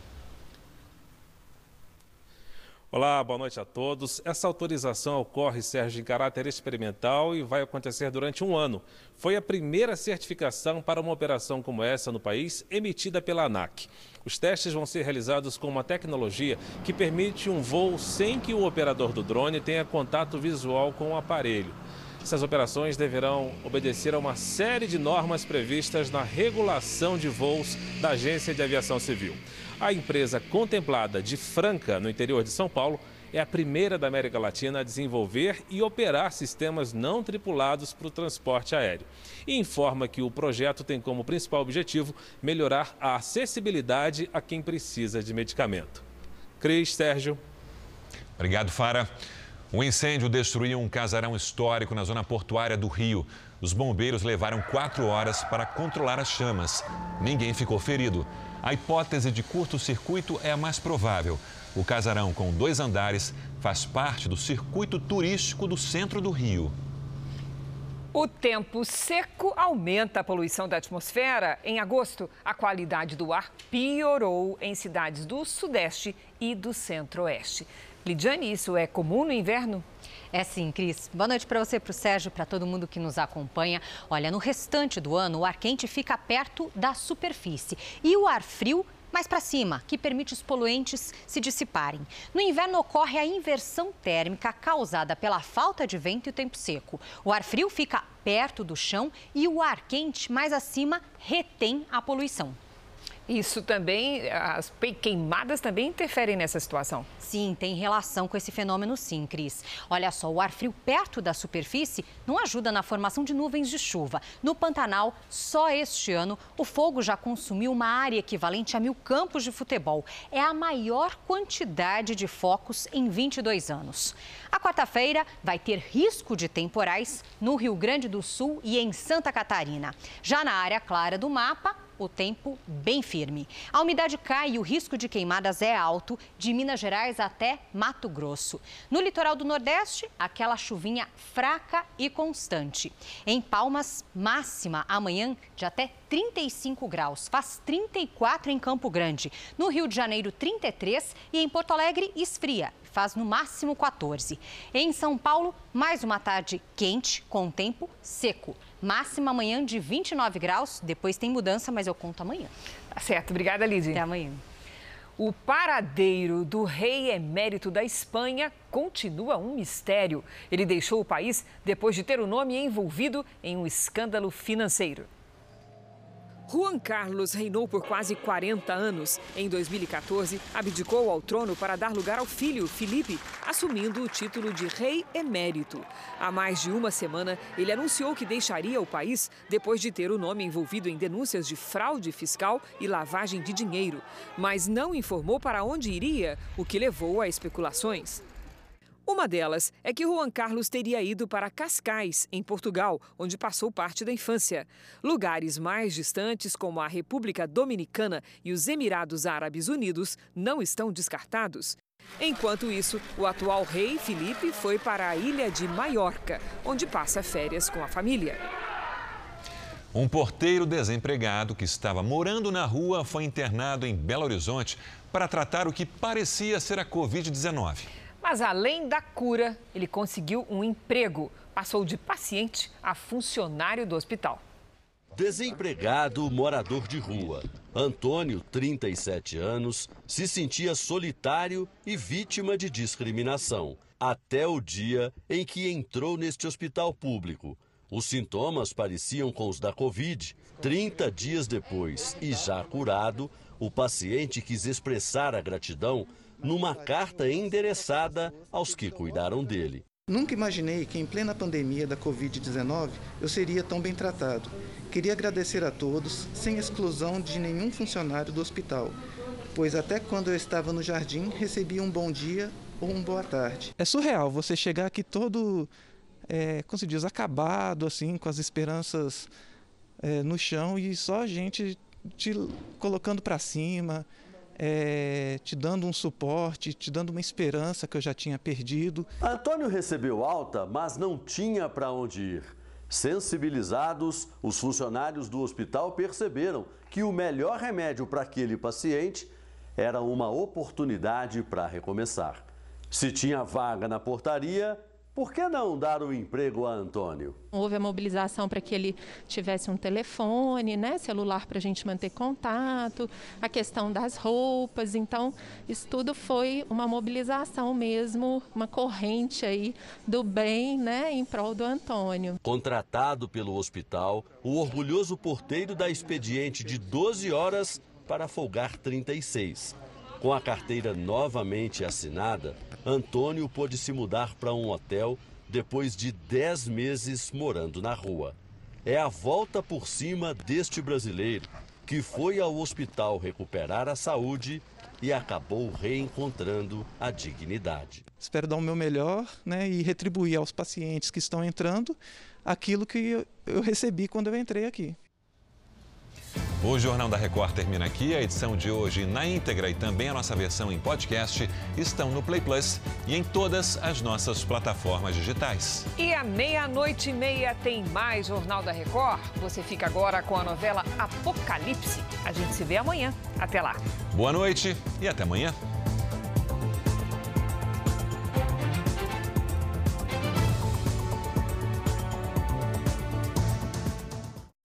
Olá, boa noite a todos. Essa autorização ocorre, Sérgio, em caráter experimental e vai acontecer durante um ano. Foi a primeira certificação para uma operação como essa no país, emitida pela ANAC. Os testes vão ser realizados com uma tecnologia que permite um voo sem que o operador do drone tenha contato visual com o aparelho. Essas operações deverão obedecer a uma série de normas previstas na regulação de voos da Agência de Aviação Civil. A empresa contemplada de Franca, no interior de São Paulo, é a primeira da América Latina a desenvolver e operar sistemas não tripulados para o transporte aéreo. E informa que o projeto tem como principal objetivo melhorar a acessibilidade a quem precisa de medicamento. Cris, Sérgio. Obrigado, Fara. Um incêndio destruiu um casarão histórico na zona portuária do Rio. Os bombeiros levaram quatro horas para controlar as chamas. Ninguém ficou ferido. A hipótese de curto-circuito é a mais provável. O casarão, com dois andares, faz parte do circuito turístico do centro do Rio. O tempo seco aumenta a poluição da atmosfera. Em agosto, a qualidade do ar piorou em cidades do Sudeste e do Centro-Oeste. Lidiane, isso é comum no inverno? É sim, Cris. Boa noite para você, para o Sérgio, para todo mundo que nos acompanha. Olha, no restante do ano, o ar quente fica perto da superfície e o ar frio mais para cima, que permite os poluentes se dissiparem. No inverno ocorre a inversão térmica causada pela falta de vento e tempo seco. O ar frio fica perto do chão e o ar quente mais acima retém a poluição. Isso também, as queimadas também interferem nessa situação. Sim, tem relação com esse fenômeno sim, Cris. Olha só, o ar frio perto da superfície não ajuda na formação de nuvens de chuva. No Pantanal, só este ano, o fogo já consumiu uma área equivalente a mil campos de futebol. É a maior quantidade de focos em 22 anos. A quarta-feira vai ter risco de temporais no Rio Grande do Sul e em Santa Catarina. Já na área clara do mapa, o tempo bem firme. A umidade cai e o risco de queimadas é alto, de Minas Gerais até Mato Grosso. No litoral do Nordeste, aquela chuvinha fraca e constante. Em Palmas, máxima amanhã de até 35 graus, faz 34 em Campo Grande. No Rio de Janeiro, 33 e em Porto Alegre, esfria, faz no máximo 14. Em São Paulo, mais uma tarde quente com tempo seco. Máxima amanhã de 29 graus, depois tem mudança, mas eu conto amanhã. Tá certo, obrigada, Lidia. Até amanhã. O paradeiro do rei emérito da Espanha continua um mistério. Ele deixou o país depois de ter o nome envolvido em um escândalo financeiro. Juan Carlos reinou por quase 40 anos. Em 2014, abdicou ao trono para dar lugar ao filho, Felipe, assumindo o título de rei emérito. Há mais de uma semana, ele anunciou que deixaria o país depois de ter o nome envolvido em denúncias de fraude fiscal e lavagem de dinheiro, mas não informou para onde iria, o que levou a especulações. Uma delas é que Juan Carlos teria ido para Cascais, em Portugal, onde passou parte da infância. Lugares mais distantes, como a República Dominicana e os Emirados Árabes Unidos, não estão descartados. Enquanto isso, o atual rei Felipe foi para a ilha de Maiorca, onde passa férias com a família. Um porteiro desempregado que estava morando na rua foi internado em Belo Horizonte para tratar o que parecia ser a Covid-19. Mas além da cura, ele conseguiu um emprego. Passou de paciente a funcionário do hospital. Desempregado, morador de rua. Antônio, 37 anos, se sentia solitário e vítima de discriminação. Até o dia em que entrou neste hospital público. Os sintomas pareciam com os da Covid. 30 dias depois, e já curado, o paciente quis expressar a gratidão numa carta endereçada aos que cuidaram dele. Nunca imaginei que em plena pandemia da Covid-19 eu seria tão bem tratado. Queria agradecer a todos, sem exclusão de nenhum funcionário do hospital, pois até quando eu estava no jardim recebia um bom dia ou uma boa tarde. É surreal você chegar aqui todo, é, como se diz, acabado, assim, com as esperanças é, no chão e só a gente te colocando para cima, é, te dando um suporte, te dando uma esperança que eu já tinha perdido. Antônio recebeu alta, mas não tinha para onde ir. Sensibilizados, os funcionários do hospital perceberam que o melhor remédio para aquele paciente era uma oportunidade para recomeçar. Se tinha vaga na portaria, por que não dar o emprego a Antônio? Houve a mobilização para que ele tivesse um telefone, né, celular para a gente manter contato, a questão das roupas. Então, isso tudo foi uma mobilização mesmo, uma corrente aí do bem, né, em prol do Antônio. Contratado pelo hospital, o orgulhoso porteiro dá expediente de 12 horas para folgar 36. Com a carteira novamente assinada, Antônio pôde se mudar para um hotel depois de 10 meses morando na rua. É a volta por cima deste brasileiro que foi ao hospital recuperar a saúde e acabou reencontrando a dignidade. Espero dar o meu melhor né, e retribuir aos pacientes que estão entrando aquilo que eu recebi quando eu entrei aqui. O Jornal da Record termina aqui. A edição de hoje na íntegra e também a nossa versão em podcast estão no Play Plus e em todas as nossas plataformas digitais. E à meia-noite e meia tem mais Jornal da Record. Você fica agora com a novela Apocalipse. A gente se vê amanhã. Até lá. Boa noite e até amanhã.